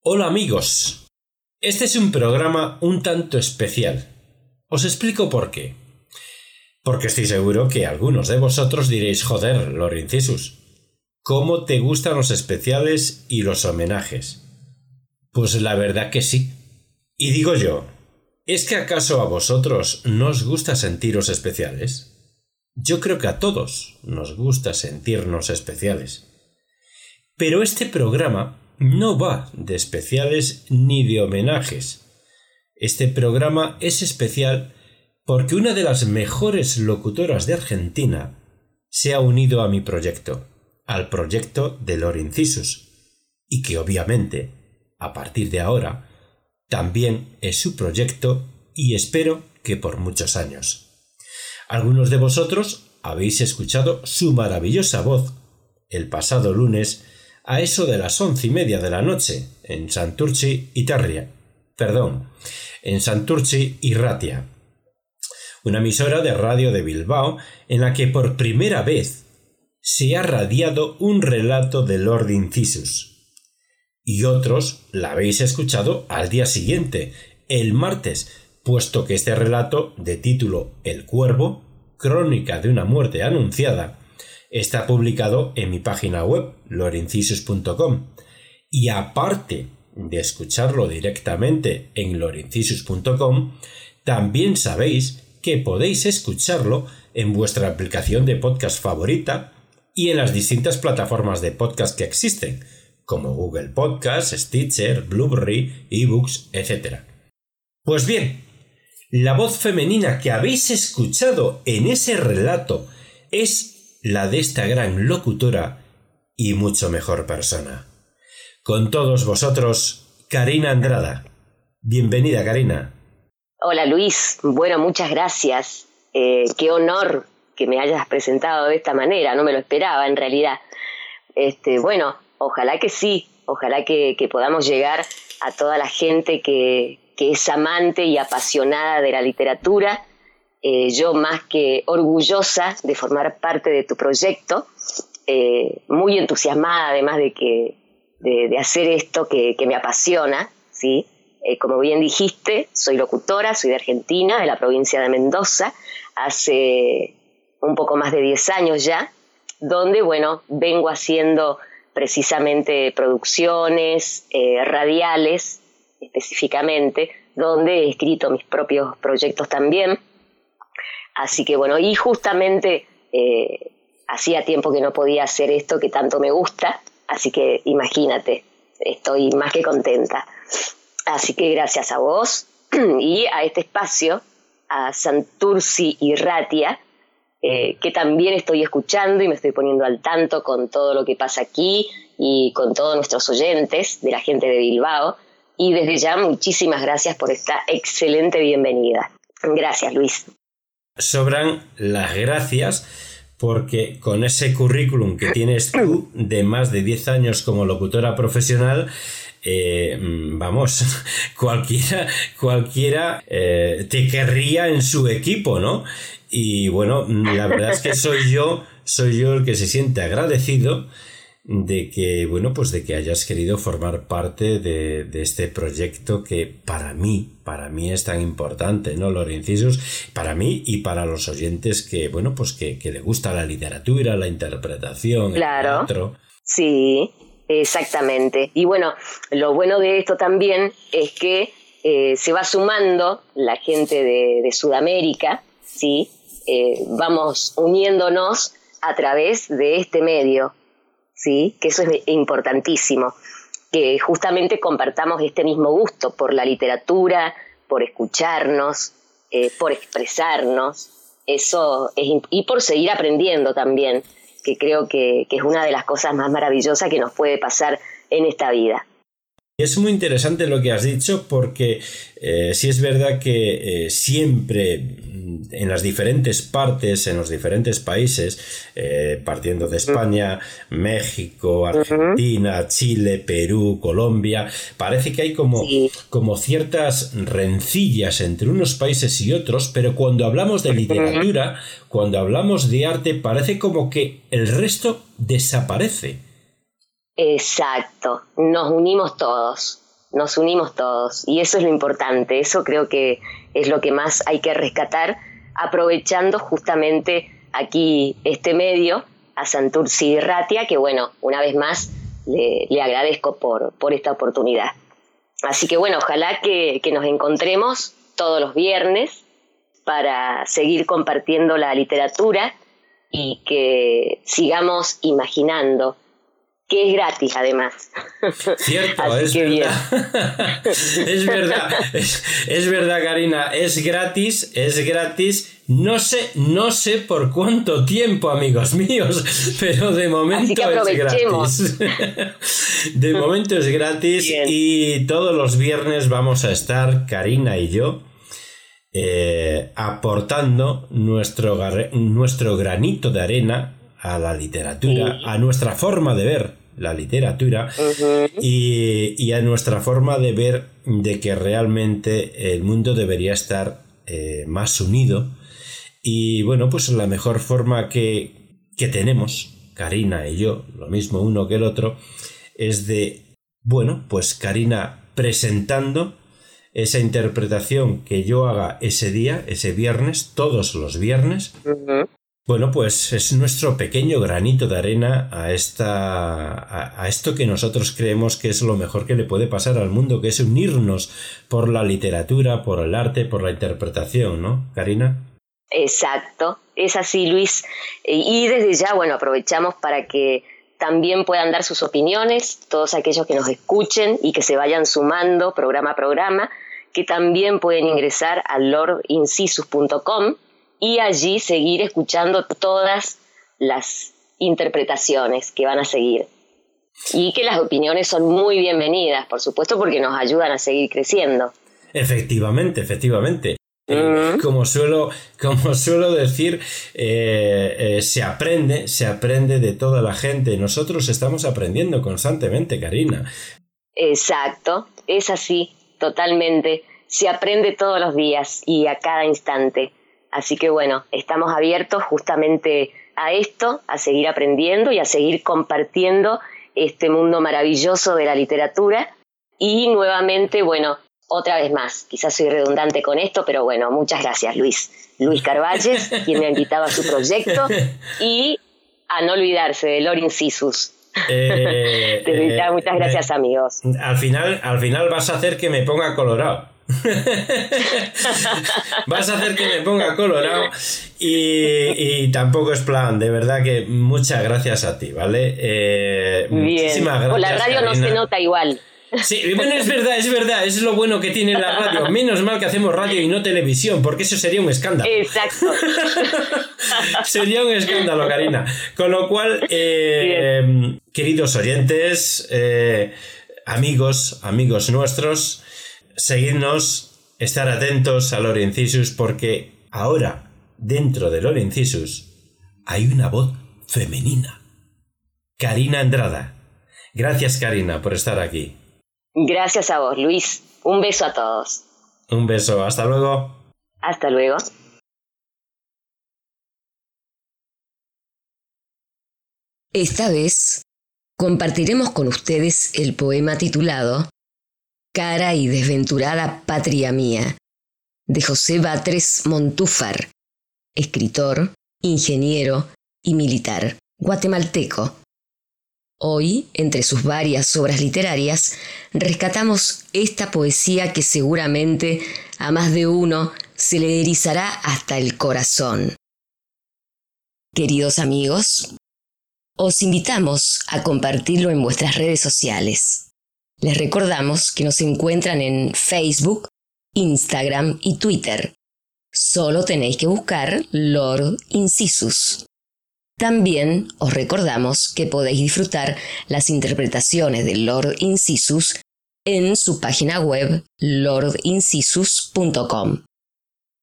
Hola amigos. Este es un programa un tanto especial. Os explico por qué. Porque estoy seguro que algunos de vosotros diréis, joder, Lorincisus, ¿cómo te gustan los especiales y los homenajes? Pues la verdad que sí. Y digo yo, ¿es que acaso a vosotros no os gusta sentiros especiales? Yo creo que a todos nos gusta sentirnos especiales. Pero este programa no va de especiales ni de homenajes. Este programa es especial porque una de las mejores locutoras de Argentina se ha unido a mi proyecto, al proyecto de Lorincisus, y que obviamente, a partir de ahora, también es su proyecto y espero que por muchos años. Algunos de vosotros habéis escuchado su maravillosa voz el pasado lunes a eso de las once y media de la noche en Santurci y. Perdón, en Santurci y Ratia. Una emisora de radio de Bilbao en la que por primera vez se ha radiado un relato de Lord Incisus. Y otros la habéis escuchado al día siguiente, el martes, puesto que este relato, de título El Cuervo, Crónica de una muerte anunciada, está publicado en mi página web, lorincisus.com. Y aparte de escucharlo directamente en lorincisus.com, también sabéis que podéis escucharlo en vuestra aplicación de podcast favorita y en las distintas plataformas de podcast que existen, como Google Podcast, Stitcher, Blueberry, eBooks, etc. Pues bien, la voz femenina que habéis escuchado en ese relato es la de esta gran locutora y mucho mejor persona. Con todos vosotros, Karina Andrada. Bienvenida, Karina. Hola, Luis. Bueno, muchas gracias. Eh, qué honor que me hayas presentado de esta manera. No me lo esperaba, en realidad. Este, bueno, ojalá que sí. Ojalá que podamos llegar a toda la gente que, que es amante y apasionada de la literatura. Eh, yo más que orgullosa de formar parte de tu proyecto, eh, muy entusiasmada además de, que, de, hacer esto que, me apasiona, ¿sí? Eh, como bien dijiste, soy locutora, soy de Argentina, de la provincia de Mendoza, hace un poco más de 10 años ya, donde, bueno, vengo haciendo precisamente producciones radiales específicamente, donde he escrito mis propios proyectos también. Así que bueno, y justamente eh, hacía tiempo que no podía hacer esto que tanto me gusta, así que imagínate, estoy más que contenta. Así que gracias a vos y a este espacio, a Santurci y Ratia, eh, que también estoy escuchando y me estoy poniendo al tanto con todo lo que pasa aquí y con todos nuestros oyentes de la gente de Bilbao y desde ya muchísimas gracias por esta excelente bienvenida. Gracias, Luis. Sobran las gracias porque con ese currículum que tienes tú de más de 10 años como locutora profesional, eh, vamos, cualquiera, cualquiera eh, te querría en su equipo, ¿no? Y bueno, la verdad es que soy yo, soy yo el que se siente agradecido de que, bueno, pues de que hayas querido formar parte de, este proyecto que para mí, para mí es tan importante, ¿no? Lorencisus, para mí y para los oyentes que, bueno, pues que, que le gusta la literatura, la interpretación, claro. el teatro. Sí, exactamente. Y bueno, lo bueno de esto también es que eh, se va sumando la gente de, Sudamérica, ¿sí? Eh, vamos uniéndonos a través de este medio ¿sí? que eso es importantísimo, que justamente compartamos este mismo gusto por la literatura, por escucharnos, eh, por expresarnos, eso y por seguir aprendiendo también, que creo que, es una de las cosas más maravillosas que nos puede pasar en esta vida. Es muy interesante lo que has dicho porque eh, sí es verdad que eh, siempre en las diferentes partes, en los diferentes países, eh, partiendo de España, México, Argentina, Chile, Perú, Colombia, parece que hay como, como ciertas rencillas entre unos países y otros, pero cuando hablamos de literatura, cuando hablamos de arte, parece como que el resto desaparece. Exacto, nos unimos todos. nos unimos todos y eso es lo importante, eso creo que es lo que más hay que rescatar, aprovechando justamente aquí este medio a Santurci Ratia, que bueno, una vez más le, agradezco por, por, esta oportunidad. Así que bueno, ojalá que, que nos encontremos todos los viernes para seguir compartiendo la literatura y que sigamos imaginando que es gratis además. Cierto, es verdad. es verdad. Es, verdad, Karina, es gratis, es gratis. No sé, no sé por cuánto tiempo, amigos míos, pero de momento es gratis. de momento es gratis y todos los viernes vamos a estar, Karina y yo, eh, aportando nuestro, nuestro granito de arena a la literatura, a nuestra forma de ver la literatura y, a nuestra forma de ver de que realmente el mundo debería estar eh, más unido. Y bueno pues la mejor forma que, que tenemos Karina y yo lo mismo uno que el otro es de bueno pues Karina presentando esa interpretación que yo haga ese día, ese viernes, todos los viernes, bueno, pues es nuestro pequeño granito de arena a, esta, a, esto que nosotros creemos que es lo mejor que le puede pasar al mundo, que es unirnos por la literatura, por el arte, por la interpretación, ¿no, Karina? Exacto, es así, Luis. Y desde ya, bueno, aprovechamos para que también puedan dar sus opiniones, todos aquellos que nos escuchen y que se vayan sumando programa a programa, que también pueden ingresar a lordincisus.com y allí seguir escuchando todas las interpretaciones que van a seguir. Y que las opiniones son muy bienvenidas, por supuesto, porque nos ayudan a seguir creciendo. Efectivamente, efectivamente. Eh, como, suelo, como suelo decir, eh, eh, se aprende, se aprende de toda la gente. Nosotros estamos aprendiendo constantemente, Karina. Exacto, es así, totalmente. Se aprende todos los días y a cada instante. Así que bueno, estamos abiertos justamente a esto, a seguir aprendiendo y a seguir compartiendo este mundo maravilloso de la literatura. Y nuevamente, bueno, otra vez más, quizás soy redundante con esto, pero bueno, muchas gracias Luis. Luis Carvalles, quien me ha invitado a su proyecto, y a no olvidarse de Lorin Sisus. Eh, eh, muchas gracias amigos. Al final, al final vas a hacer que me ponga colorado. Vas a hacer que me ponga colorado y, tampoco es plan, de verdad que muchas gracias a ti, ¿vale? Eh, Muchísimas gracias. la radio no se nota igual. Sí, bueno, es verdad, es verdad, es lo bueno que tiene la radio. Menos mal que hacemos radio y no televisión, porque eso sería un escándalo. Exacto. sería un escándalo, Karina. Con lo cual, eh, queridos oyentes, eh, amigos, amigos nuestros, seguidnos, estar atentos a Lorencisus porque ahora, dentro de Lorencisus, hay una voz femenina. Karina Andrada. Gracias, Karina, por estar aquí. Gracias a vos, Luis. Un beso a todos. Un beso. Hasta luego. Hasta luego. Esta vez compartiremos con ustedes el poema titulado Cara y desventurada patria mía, de José Batres Montúfar, escritor, ingeniero y militar guatemalteco. Hoy, entre sus varias obras literarias, rescatamos esta poesía que seguramente a más de uno se le erizará hasta el corazón. Queridos amigos, os invitamos a compartirlo en vuestras redes sociales. Les recordamos que nos encuentran en Facebook, Instagram y Twitter. Solo tenéis que buscar Lord Incisus. También os recordamos que podéis disfrutar las interpretaciones de Lord Incisus en su página web lordincisus.com,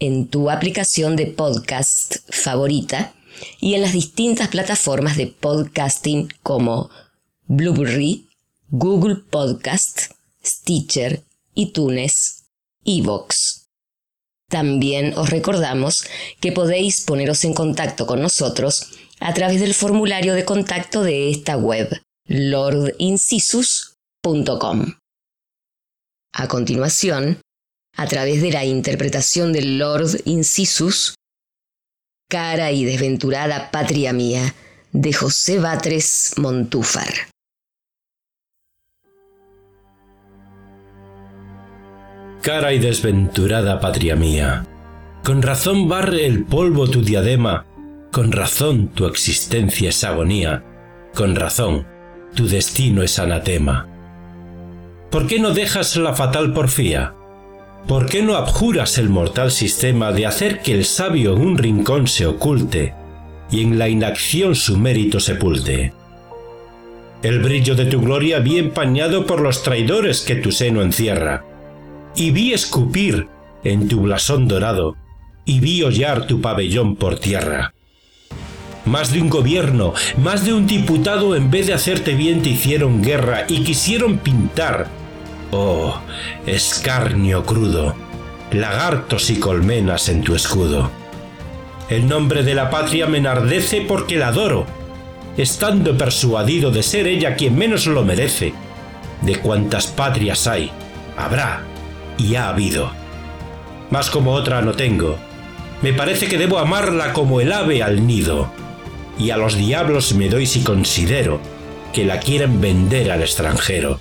en tu aplicación de podcast favorita y en las distintas plataformas de podcasting como Blueberry, Google Podcast, Stitcher, iTunes, Evox. También os recordamos que podéis poneros en contacto con nosotros a través del formulario de contacto de esta web, lordincisus.com. A continuación, a través de la interpretación del Lord Incisus, Cara y desventurada patria mía, de José Batres Montúfar. Cara y desventurada patria mía, con razón barre el polvo tu diadema, con razón tu existencia es agonía, con razón tu destino es anatema. ¿Por qué no dejas la fatal porfía? ¿Por qué no abjuras el mortal sistema de hacer que el sabio en un rincón se oculte y en la inacción su mérito sepulte? El brillo de tu gloria vi empañado por los traidores que tu seno encierra, y vi escupir en tu blasón dorado, y vi hollar tu pabellón por tierra. Más de un gobierno, más de un diputado en vez de hacerte bien te hicieron guerra y quisieron pintar Oh, escarnio crudo, lagartos y colmenas en tu escudo. El nombre de la patria me enardece porque la adoro, estando persuadido de ser ella quien menos lo merece. De cuantas patrias hay, habrá y ha habido. Mas como otra no tengo, me parece que debo amarla como el ave al nido, y a los diablos me doy si considero que la quieren vender al extranjero.